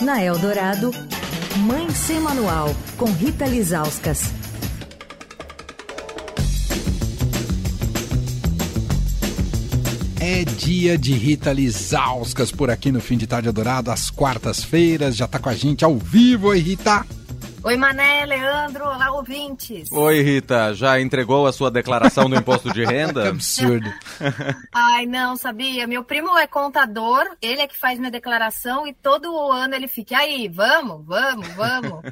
Na Eldorado, Mãe Sem Manual, com Rita Lizauskas. É dia de Rita Lizauskas por aqui no Fim de Tarde Adorado, às quartas-feiras. Já tá com a gente ao vivo, oi Rita? Oi, Mané, Leandro, olá, ouvintes. Oi, Rita, já entregou a sua declaração do imposto de renda? que absurdo. Ai, não, sabia? Meu primo é contador, ele é que faz minha declaração e todo ano ele fica, aí, vamos, vamos, vamos.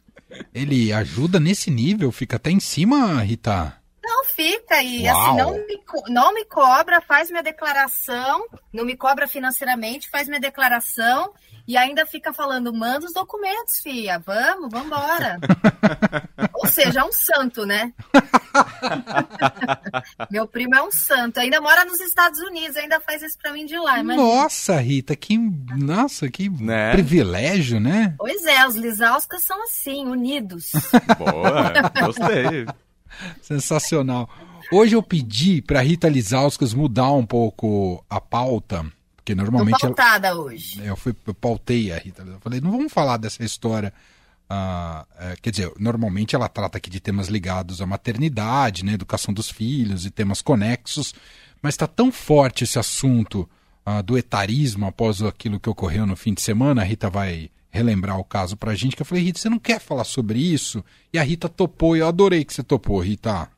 ele ajuda nesse nível? Fica até em cima, Rita? Não fica e assim, não me, não me cobra, faz minha declaração, não me cobra financeiramente, faz minha declaração e ainda fica falando, manda os documentos, filha, vamos, vamos embora. Ou seja, é um santo, né? Meu primo é um santo, ainda mora nos Estados Unidos, ainda faz isso pra mim de lá. Imagina. Nossa, Rita, que, nossa, que né? privilégio, né? Pois é, os Lisauskas são assim, unidos. Boa, gostei. Sensacional. Hoje eu pedi para Rita Lisauskas mudar um pouco a pauta, porque normalmente. Tô pautada ela... hoje. Eu, fui, eu pautei a Rita. Eu falei, não vamos falar dessa história. Uh, é, quer dizer, normalmente ela trata aqui de temas ligados à maternidade, né, educação dos filhos e temas conexos, mas está tão forte esse assunto uh, do etarismo após aquilo que ocorreu no fim de semana. A Rita vai relembrar o caso pra gente, que eu falei, Rita, você não quer falar sobre isso? E a Rita topou, e eu adorei que você topou, Rita.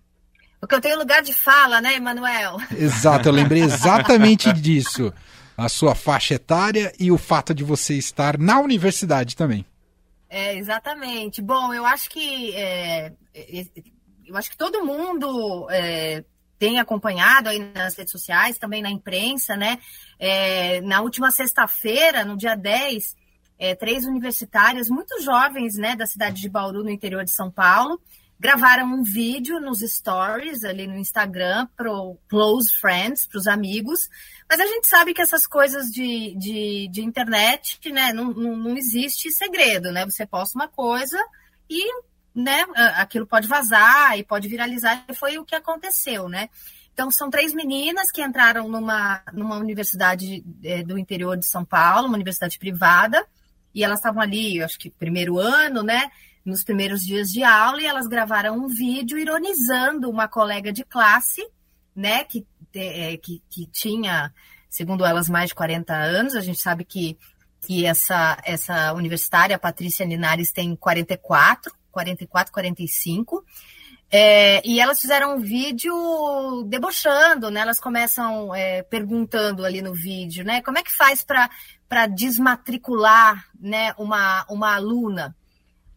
Porque eu tenho lugar de fala, né, Emanuel? Exato, eu lembrei exatamente disso. A sua faixa etária e o fato de você estar na universidade também. É, exatamente. Bom, eu acho que é, é eu acho que todo mundo é, tem acompanhado aí nas redes sociais, também na imprensa, né? É, na última sexta-feira, no dia 10, é, três universitárias muito jovens, né, da cidade de Bauru, no interior de São Paulo, gravaram um vídeo nos stories ali no Instagram para close friends, para os amigos. Mas a gente sabe que essas coisas de, de, de internet, né, não, não, não, existe segredo, né? Você posta uma coisa e, né, aquilo pode vazar e pode viralizar. E foi o que aconteceu, né? Então, são três meninas que entraram numa, numa universidade é, do interior de São Paulo, uma universidade privada, e elas estavam ali, acho que primeiro ano, né? Nos primeiros dias de aula, e elas gravaram um vídeo ironizando uma colega de classe, né? Que, é, que, que tinha, segundo elas, mais de 40 anos. A gente sabe que, que essa, essa universitária, Patrícia Linares, tem 44, 44, 45. É, e elas fizeram um vídeo debochando, né? Elas começam é, perguntando ali no vídeo, né? Como é que faz para para desmatricular né, uma, uma aluna.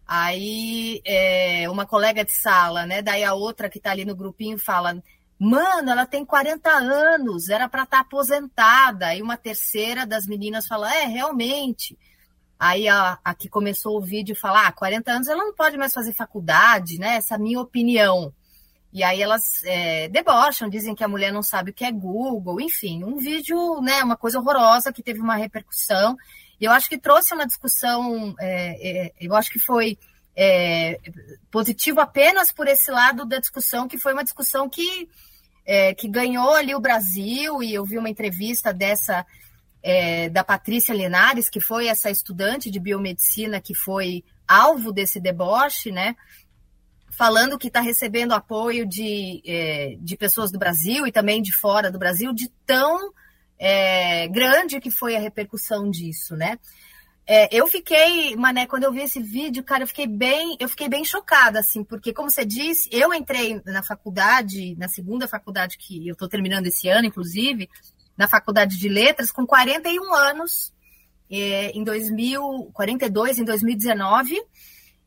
Aí é, uma colega de sala, né? Daí a outra que está ali no grupinho fala: Mano, ela tem 40 anos, era para estar tá aposentada. Aí uma terceira das meninas fala: É, realmente. Aí a, a que começou o vídeo fala: Ah, 40 anos ela não pode mais fazer faculdade, né? Essa é a minha opinião. E aí elas é, debocham, dizem que a mulher não sabe o que é Google, enfim, um vídeo, né, uma coisa horrorosa que teve uma repercussão. E eu acho que trouxe uma discussão, é, é, eu acho que foi é, positivo apenas por esse lado da discussão, que foi uma discussão que, é, que ganhou ali o Brasil, e eu vi uma entrevista dessa é, da Patrícia Linares, que foi essa estudante de biomedicina que foi alvo desse deboche, né? Falando que está recebendo apoio de, é, de pessoas do Brasil e também de fora do Brasil, de tão é, grande que foi a repercussão disso, né? É, eu fiquei, Mané, quando eu vi esse vídeo, cara, eu fiquei bem, eu fiquei bem chocada, assim, porque, como você disse, eu entrei na faculdade, na segunda faculdade que eu estou terminando esse ano, inclusive, na faculdade de letras, com 41 anos, é, em 2000, 42 em 2019,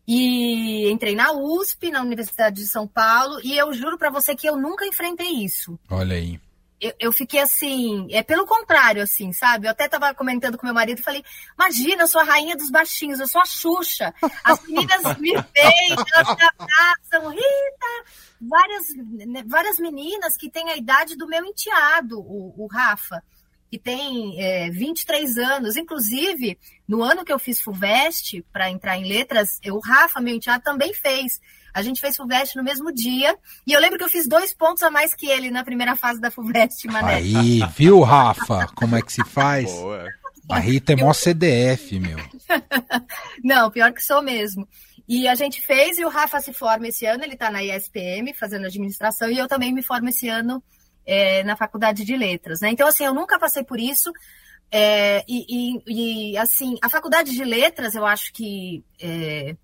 e entrei na USP, na Universidade de São Paulo, e eu juro para você que eu nunca enfrentei isso. Olha aí. Eu, eu, fiquei assim, é pelo contrário, assim, sabe? Eu até tava comentando com meu marido e falei: imagina, eu sou a rainha dos baixinhos, eu sou a Xuxa. As meninas me veem, elas me abraçam, Rita! Várias, né, várias meninas que têm a idade do meu enteado, o, o Rafa que tem é, 23 anos. Inclusive, no ano que eu fiz FUVEST, para entrar em letras, o Rafa, meu enteado, também fez. A gente fez FUVEST no mesmo dia. E eu lembro que eu fiz dois pontos a mais que ele na primeira fase da FUVEST, Mané. Aí, viu, Rafa? Como é que se faz? Boa. A Rita é mó CDF, meu. Não, pior que sou mesmo. E a gente fez, e o Rafa se forma esse ano, ele está na ISPM, fazendo administração, e eu também me formo esse ano é, na Faculdade de Letras. Né? Então, assim, eu nunca passei por isso. É, e, e, e, assim, a Faculdade de Letras, eu acho que, é,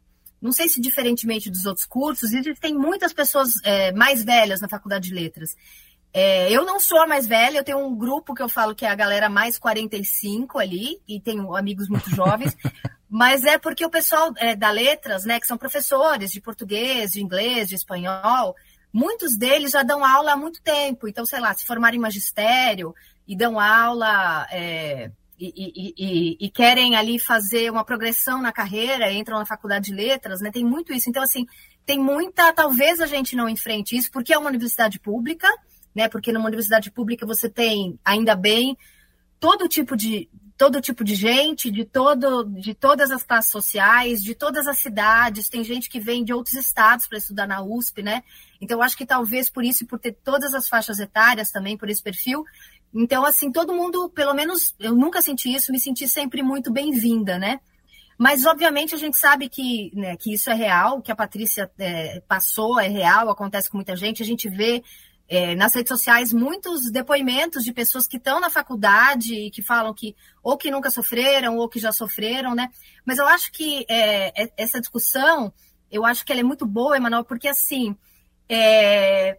não sei se diferentemente dos outros cursos, existem muitas pessoas é, mais velhas na Faculdade de Letras. É, eu não sou a mais velha, eu tenho um grupo que eu falo que é a galera mais 45 ali, e tenho amigos muito jovens, mas é porque o pessoal é, da letras, né, que são professores de português, de inglês, de espanhol, muitos deles já dão aula há muito tempo. Então, sei lá, se formarem em magistério e dão aula é, e, e, e, e, querem ali fazer uma progressão na carreira, entram na faculdade de letras, né? Tem muito isso. Então, assim, tem muita. Talvez a gente não enfrente isso, porque é uma universidade pública né? Porque numa universidade pública você tem, ainda bem, todo tipo de todo tipo de gente, de todo de todas as classes sociais, de todas as cidades, tem gente que vem de outros estados para estudar na USP, né? Então acho que talvez por isso por ter todas as faixas etárias também por esse perfil, então assim, todo mundo, pelo menos eu nunca senti isso, me senti sempre muito bem-vinda, né? Mas, obviamente, a gente sabe que, né, que isso é real, que a Patrícia é, passou, é real, acontece com muita gente. A gente vê é, nas redes sociais muitos depoimentos de pessoas que estão na faculdade e que falam que ou que nunca sofreram ou que já sofreram, né? Mas eu acho que é, é essa discussão, eu acho que ela é muito boa, Emanuel, porque assim, é,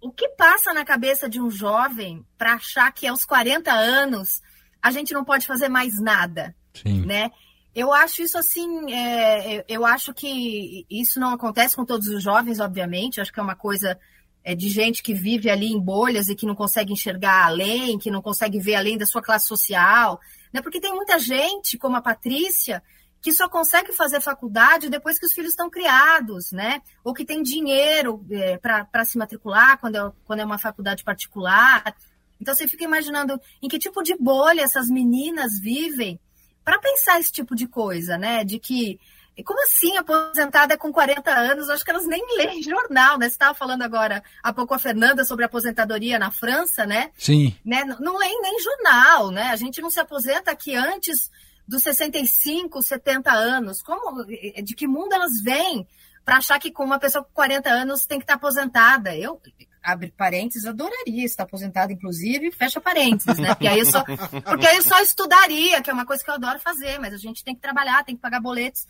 o que passa na cabeça de um jovem para achar que aos 40 anos a gente não pode fazer mais nada, Sim. né? Eu acho isso assim, é, eu acho que isso não acontece com todos os jovens, obviamente, acho que é uma coisa é, de gente que vive ali em bolhas e que não consegue enxergar além, que não consegue ver além da sua classe social. Né? Porque tem muita gente, como a Patrícia, que só consegue fazer faculdade depois que os filhos estão criados, né? Ou que tem dinheiro é, para se matricular quando é, quando é uma faculdade particular. Então você fica imaginando em que tipo de bolha essas meninas vivem para pensar esse tipo de coisa, né? De que e como assim aposentada com 40 anos? Acho que elas nem leem jornal, né? Você estava falando agora há pouco a Fernanda sobre aposentadoria na França, né? Sim. Né? Não leem nem jornal, né? A gente não se aposenta aqui antes dos 65, 70 anos. Como, de que mundo elas vêm para achar que com uma pessoa com 40 anos tem que estar aposentada? Eu, abre parênteses, adoraria estar aposentada, inclusive, fecha parênteses, né? Porque aí, eu só, porque aí eu só estudaria, que é uma coisa que eu adoro fazer, mas a gente tem que trabalhar, tem que pagar boletos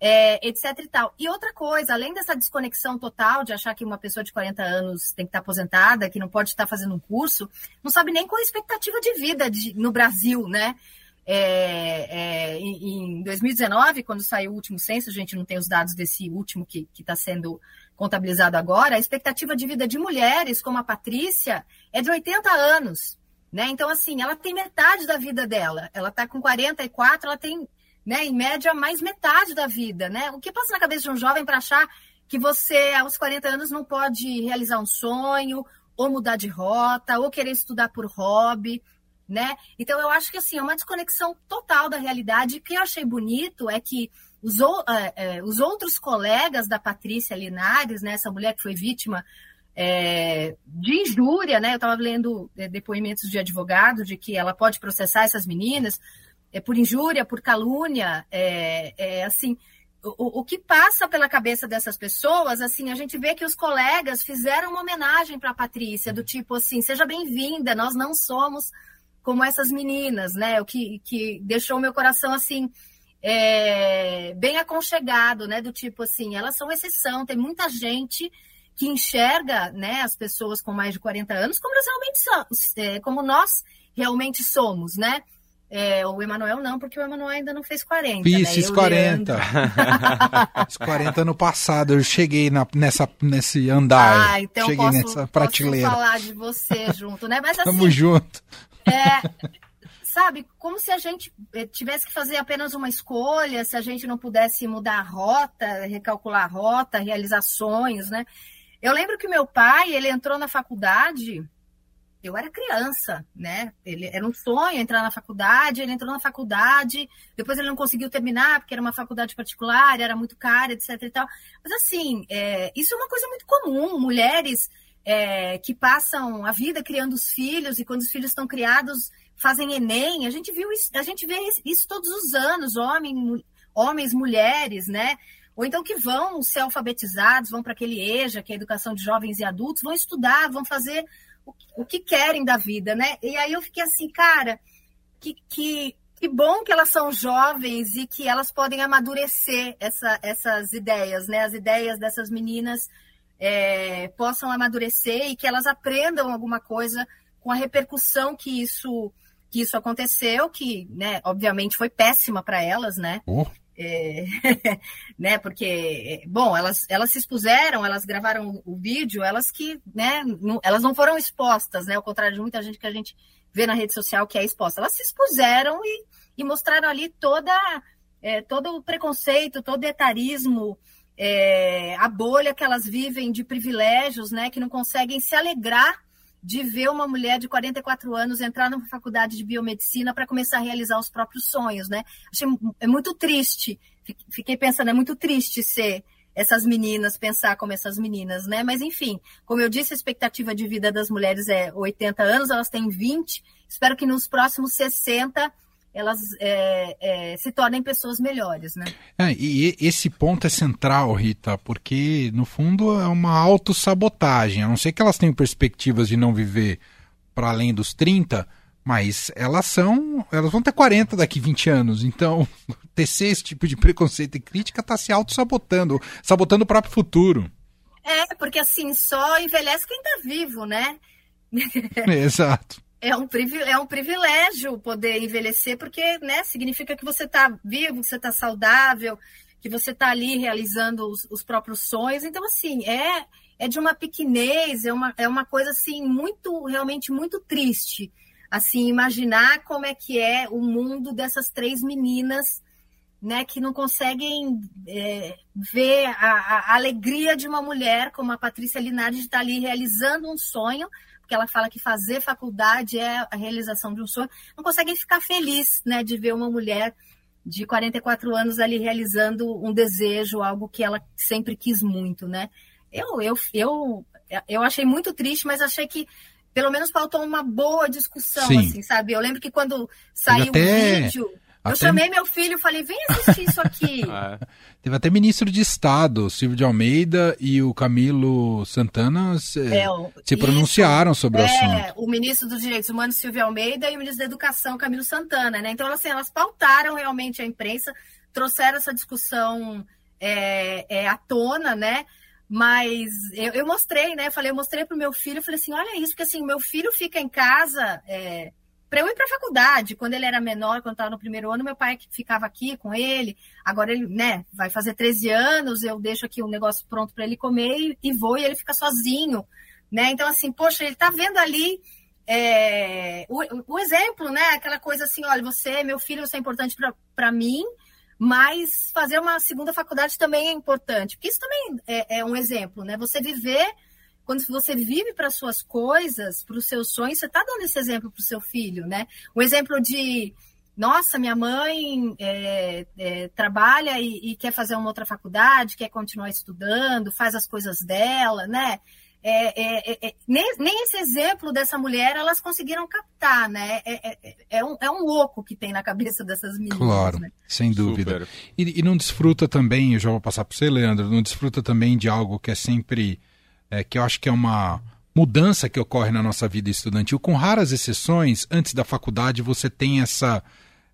é, etc e tal. E outra coisa, além dessa desconexão total de achar que uma pessoa de 40 anos tem que estar aposentada, que não pode estar fazendo um curso, não sabe nem qual é a expectativa de vida de, no Brasil, né? É, é, em 2019, quando saiu o último censo, a gente não tem os dados desse último que está sendo contabilizado agora, a expectativa de vida de mulheres como a Patrícia é de 80 anos. Né? Então, assim, ela tem metade da vida dela. Ela está com 44, ela tem né? Em média, mais metade da vida, né? O que passa na cabeça de um jovem para achar que você, aos 40 anos, não pode realizar um sonho, ou mudar de rota, ou querer estudar por hobby, né? Então, eu acho que, assim, é uma desconexão total da realidade. O que eu achei bonito é que os, é, é, os outros colegas da Patrícia Linares, né? Essa mulher que foi vítima é, de injúria, né? Eu estava lendo é, depoimentos de advogado de que ela pode processar essas meninas, é, por injúria, por calúnia, é, é assim, o, o, que passa pela cabeça dessas pessoas, assim, a gente vê que os colegas fizeram uma homenagem para a Patrícia, do tipo assim, seja bem-vinda, nós não somos como essas meninas, né? O que, que deixou meu coração assim é, bem aconchegado, né? Do tipo assim, elas são exceção, tem muita gente que enxerga né, as pessoas com mais de 40 anos como realmente somos, é, como nós realmente somos, né? É, o Emanuel não, porque o Emanuel ainda não fez 40. Fiz, né? fiz 40. fiz 40 no passado, eu cheguei na, nessa, nesse andar. Ah, então cheguei posso, nessa prateleira. posso falar de você junto, né? Mas assim, Tamo junto. É, sabe, como se a gente eh, tivesse que fazer apenas uma escolha, se a gente não pudesse mudar a rota, recalcular a rota, realizar sonhos, né? Eu lembro que meu pai, ele entrou na faculdade eu era criança, né? Ele era um sonho entrar na faculdade, ele entrou na faculdade, depois ele não conseguiu terminar porque era uma faculdade particular, era muito cara, etc. E tal. Mas assim, é, isso é uma coisa muito comum. Mulheres é, que passam a vida criando os filhos e quando os filhos estão criados fazem Enem, a gente viu isso, a gente vê isso todos os anos, homem, homens, mulheres, né? Ou então que vão ser alfabetizados, vão para aquele EJA, que é a educação de jovens e adultos, vão estudar, vão fazer o, que querem da vida, né? E aí eu fiquei assim, cara, que, que, que bom que elas são jovens e que elas podem amadurecer essa, essas ideias, né? As ideias dessas meninas é, possam amadurecer e que elas aprendam alguma coisa com a repercussão que isso que isso aconteceu, que, né, obviamente foi péssima para elas, né? Oh. É, né, porque, bom, elas, elas se expuseram, elas gravaram o vídeo, elas que, né, não, elas não foram expostas, né, ao contrário de muita gente que a gente vê na rede social que é exposta, elas se expuseram e, e mostraram ali toda, é, todo o preconceito, todo o etarismo, é, a bolha que elas vivem de privilégios, né, que não conseguem se alegrar de ver uma mulher de 44 anos entrar numa faculdade de biomedicina para começar a realizar os próprios sonhos, né? Achei é muito triste. Fiquei pensando, é muito triste ser essas meninas, pensar como essas meninas, né? Mas enfim, como eu disse, a expectativa de vida das mulheres é 80 anos, elas têm 20. Espero que nos próximos 60 elas é, é, se tornem pessoas melhores, né? É, e esse ponto é central, Rita, porque no fundo é uma autossabotagem. A não ser que elas tenham perspectivas de não viver para além dos 30, mas elas são. Elas vão ter 40 daqui 20 anos. Então, tecer esse tipo de preconceito e crítica está se autossabotando, sabotando o próprio futuro. É, porque assim, só envelhece quem está vivo, né? Exato é um, é um privilégio poder envelhecer, porque né, significa que você está vivo, que você está saudável, que você está ali realizando os, os, próprios sonhos. Então, assim, é, é de uma pequenez, é uma, é uma coisa assim muito, realmente muito triste. Assim, imaginar como é que é o mundo dessas três meninas né, que não conseguem é, ver a, a, alegria de uma mulher como a Patrícia Linardi estar ali realizando um sonho, porque ela fala que fazer faculdade é a realização de um sonho, não conseguem ficar feliz né, de ver uma mulher de 44 anos ali realizando um desejo, algo que ela sempre quis muito, né? Eu, eu, eu, eu achei muito triste, mas achei que pelo menos faltou uma boa discussão, Sim. assim, sabe? Eu lembro que quando saiu até... o vídeo eu até... chamei meu filho e falei, vem assistir isso aqui. É. Teve até ministro de Estado, Silvio de Almeida e o Camilo Santana se, é, se pronunciaram isso, sobre o é, assunto. O ministro dos Direitos Humanos, Silvio Almeida, e o ministro da Educação, Camilo Santana, né? Então, assim, elas pautaram realmente a imprensa, trouxeram essa discussão é, é à tona, né? Mas eu, eu, mostrei, né? Falei, eu mostrei para o meu filho, eu falei assim, olha isso, porque assim, meu filho fica em casa é, para eu ir para a faculdade. Quando ele era menor, quando estava no primeiro ano, meu pai ficava aqui com ele. Agora ele, né, vai fazer 13 anos, eu deixo aqui um negócio pronto para ele comer e, vou e ele fica sozinho, né? Então assim, poxa, ele está vendo ali é, o, o, exemplo, né? Aquela coisa assim, olha, você, meu filho, você é importante para mim, mas fazer uma segunda faculdade também é importante, porque isso também é, é um exemplo, né? Você viver quando você vive para suas coisas, para os seus sonhos, você está dando esse exemplo para o seu filho, né? O exemplo de, nossa, minha mãe é, é, trabalha e, e, quer fazer uma outra faculdade, quer continuar estudando, faz as coisas dela, né? É, é, é, é nem, nem, esse exemplo dessa mulher elas conseguiram captar, né? É, um, é um louco que tem na cabeça dessas meninas. Claro, né? sem dúvida. E, e não desfruta também, eu já vou passar para você, Leandro, não desfruta também de algo que é sempre é, que eu acho que é uma mudança que ocorre na nossa vida estudantil. Com raras exceções, antes da faculdade você tem essa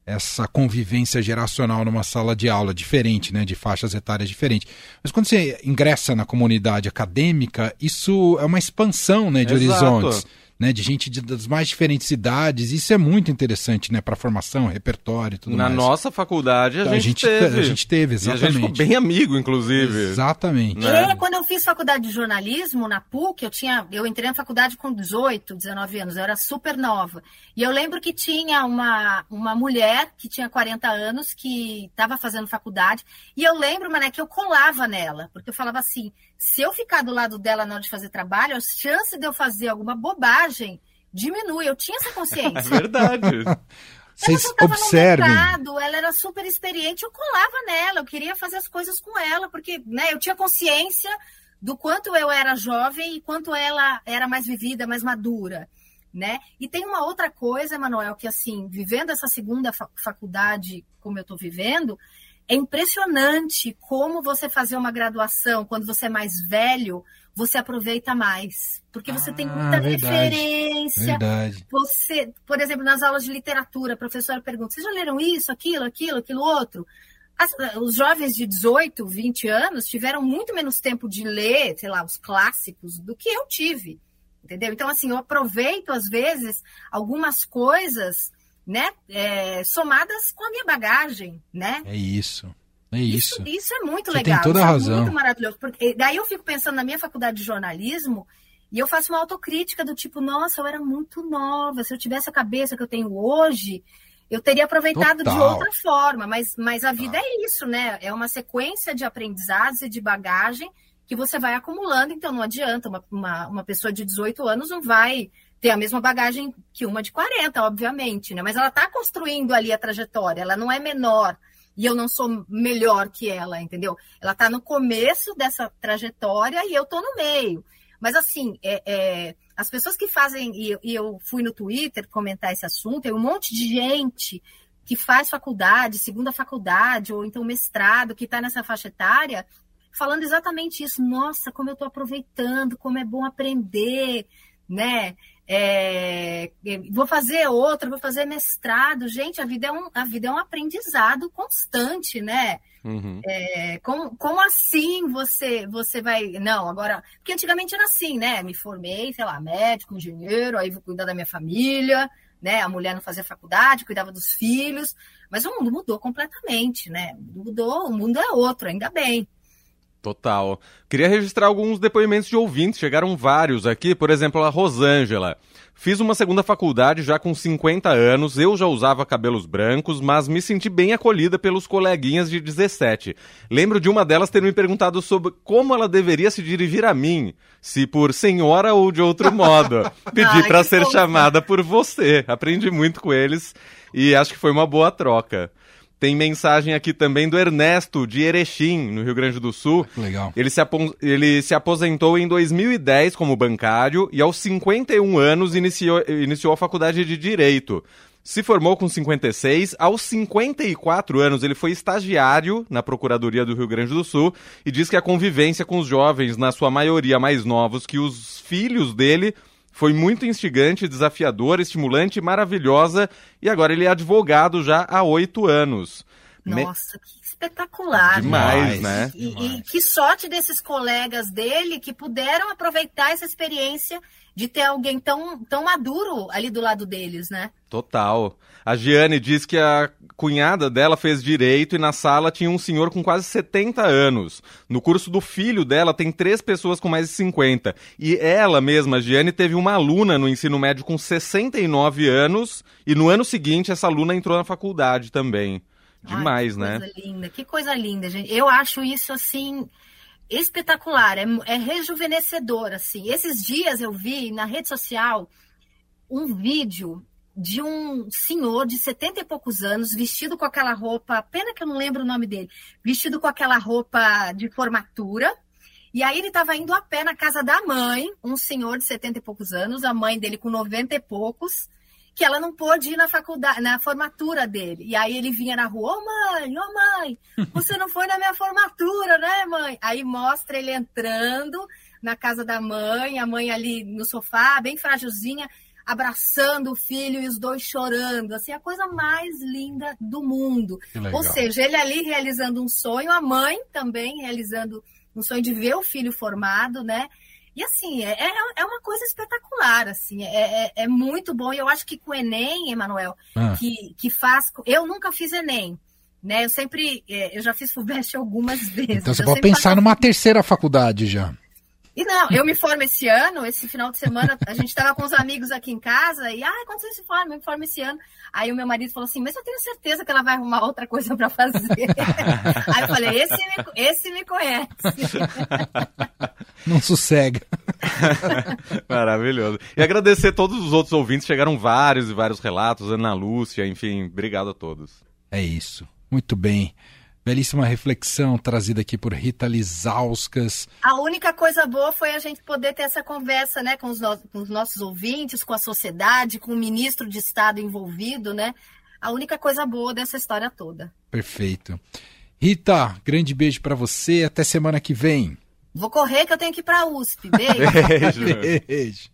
essa convivência geracional numa sala de aula diferente, né, de faixas etárias diferentes. Mas quando você ingressa na comunidade acadêmica, isso é uma expansão, né, de Exato. horizontes né, de gente de, das mais diferentes idades. Isso é muito interessante, né, para formação, repertório e tudo Na mais. Na nossa faculdade a, então, gente, a gente teve. A gente teve, exatamente. E a gente ficou bem amigo, inclusive. Exatamente. Né? E quando eu fiz faculdade de jornalismo na PUC, eu tinha, eu entrei na faculdade com 18, 19 anos, eu era super nova. E eu lembro que tinha uma, uma mulher que tinha 40 anos que estava fazendo faculdade, e eu lembro, mané, que eu colava nela, porque eu falava assim, se eu ficar do lado dela na hora de fazer trabalho, a chance de eu fazer alguma bobagem diminui. Eu tinha essa consciência. É verdade. Vocês observem. Mercado, ela era super experiente, eu colava nela, eu queria fazer as coisas com ela, porque né, eu tinha consciência do quanto eu era jovem e quanto ela era mais vivida, mais madura. né? E tem uma outra coisa, Emanuel, que assim, vivendo essa segunda faculdade como eu estou vivendo, é impressionante como você fazer uma graduação quando você é mais velho, você aproveita mais. Porque você ah, tem muita verdade, referência. Verdade. Você, por exemplo, nas aulas de literatura, a professora pergunta: vocês já leram isso, aquilo, aquilo, aquilo outro? As, os jovens de 18, 20 anos tiveram muito menos tempo de ler, sei lá, os clássicos do que eu tive. Entendeu? Então, assim, eu aproveito, às vezes, algumas coisas né, é, somadas com a minha bagagem, né? É isso. É isso. Isso, isso é muito Você legal. Tem toda a é razão. muito maravilhoso. Porque daí eu fico pensando na minha faculdade de jornalismo e eu faço uma autocrítica do tipo, nossa, eu era muito nova. Se eu tivesse a cabeça que eu tenho hoje, eu teria aproveitado Total. de outra forma. Mas, mas a vida é isso, né? É uma sequência de aprendizados e de bagagem que você vai acumulando. Então não adianta. Uma, uma, uma pessoa de 18 anos não vai ter a mesma bagagem que uma de 40, obviamente, né? Mas ela está construindo ali a trajetória, ela não é menor e eu não sou melhor que ela, entendeu? Ela está no começo dessa trajetória e eu estou no meio. Mas assim, é, é, as pessoas que fazem, e, e eu fui no Twitter comentar esse assunto, tem um monte de gente que faz faculdade, segunda faculdade, ou então mestrado, que está nessa faixa etária, falando exatamente isso. Nossa, como eu estou aproveitando, como é bom aprender, né? É, vou fazer outra, vou fazer mestrado. Gente, a vida é um, a vida é um aprendizado constante, né? Uhum. É, como, como assim você, você vai. Não, agora. Porque antigamente era assim, né? Me formei, sei lá, médico, engenheiro, aí vou cuidar da minha família, né? A mulher não fazia faculdade, cuidava dos filhos. Mas o mundo mudou completamente, né? Mudou, o mundo é outro, ainda bem. Total. Queria registrar alguns depoimentos de ouvintes, chegaram vários aqui, por exemplo, a Rosângela. Fiz uma segunda faculdade já com 50 anos, eu já usava cabelos brancos, mas me senti bem acolhida pelos coleguinhas de 17. Lembro de uma delas ter me perguntado sobre como ela deveria se dirigir a mim, se por senhora ou de outro modo. Pedi para ser chamada por você. Aprendi muito com eles e acho que foi uma boa troca. Tem mensagem aqui também do Ernesto, de Erechim, no Rio Grande do Sul. Legal. Ele se, ele se aposentou em 2010 como bancário e aos 51 anos iniciou, iniciou a faculdade de Direito. Se formou com 56, aos 54 anos ele foi estagiário na Procuradoria do Rio Grande do Sul e diz que a convivência com os jovens, na sua maioria mais novos que os filhos dele, foi muito instigante, desafiadora, estimulante, maravilhosa e agora ele é advogado já há oito anos. Nossa, Me... que espetacular. Demais, né? né? E, e, que sorte desses colegas dele que puderam aproveitar essa experiência de ter alguém tão, tão maduro ali do lado deles, né? Total. A Giane diz que a cunhada dela fez direito e na sala tinha um senhor com quase 70 anos. No curso do filho dela tem três pessoas com mais de 50. E ela mesma, a Giane, teve uma aluna no ensino médio com 69 anos e no ano seguinte essa aluna entrou na faculdade também. Demais, Ai, que né? Coisa linda, que coisa linda, gente. Eu acho isso assim espetacular, é, é rejuvenescedor, assim. Esses dias eu vi na rede social um vídeo de um senhor de setenta e poucos anos, vestido com aquela roupa, pena que eu não lembro o nome dele, vestido com aquela roupa de formatura. E aí ele estava indo a pé na casa da mãe, um senhor de setenta e poucos anos, a mãe dele com noventa e poucos, que ela não pôde ir na faculdade, na formatura dele. E aí ele vinha na rua, ô oh, mãe, ô oh, mãe, você não foi na minha formatura, né, mãe? Aí mostra ele entrando na casa da mãe, a mãe ali no sofá, bem frágilzinha, abraçando o filho e os dois chorando, assim, a coisa mais linda do mundo. Ou seja, ele ali realizando um sonho, a mãe também realizando um sonho de ver o filho formado, né? E assim, é, é, é uma coisa espetacular, assim, é, é, é, muito bom. E eu acho que com o Enem, Emanuel, ah. que, que faz. Eu nunca fiz Enem. Né? Eu sempre. É, eu já fiz FUVEST algumas vezes. Então você pode pensar numa terceira faculdade já. E não, eu me formo esse ano, esse final de semana, a gente estava com os amigos aqui em casa, e, ah, quando você se forma? Eu me formo esse ano. Aí o meu marido falou assim, mas eu tenho certeza que ela vai arrumar outra coisa para fazer. Aí eu falei, esse me, esse me conhece. Não sossega. Maravilhoso. E agradecer todos os outros ouvintes, chegaram vários e vários relatos, Ana Lúcia, enfim, obrigado a todos. É isso. Muito bem. Belíssima reflexão trazida aqui por Rita Lizauskas. A única coisa boa foi a gente poder ter essa conversa né, com, os no com os nossos ouvintes, com a sociedade, com o ministro de Estado envolvido, né? A única coisa boa dessa história toda. Perfeito. Rita, grande beijo para você. Até semana que vem. Vou correr que eu tenho que ir para a USP. Beijo. beijo. beijo.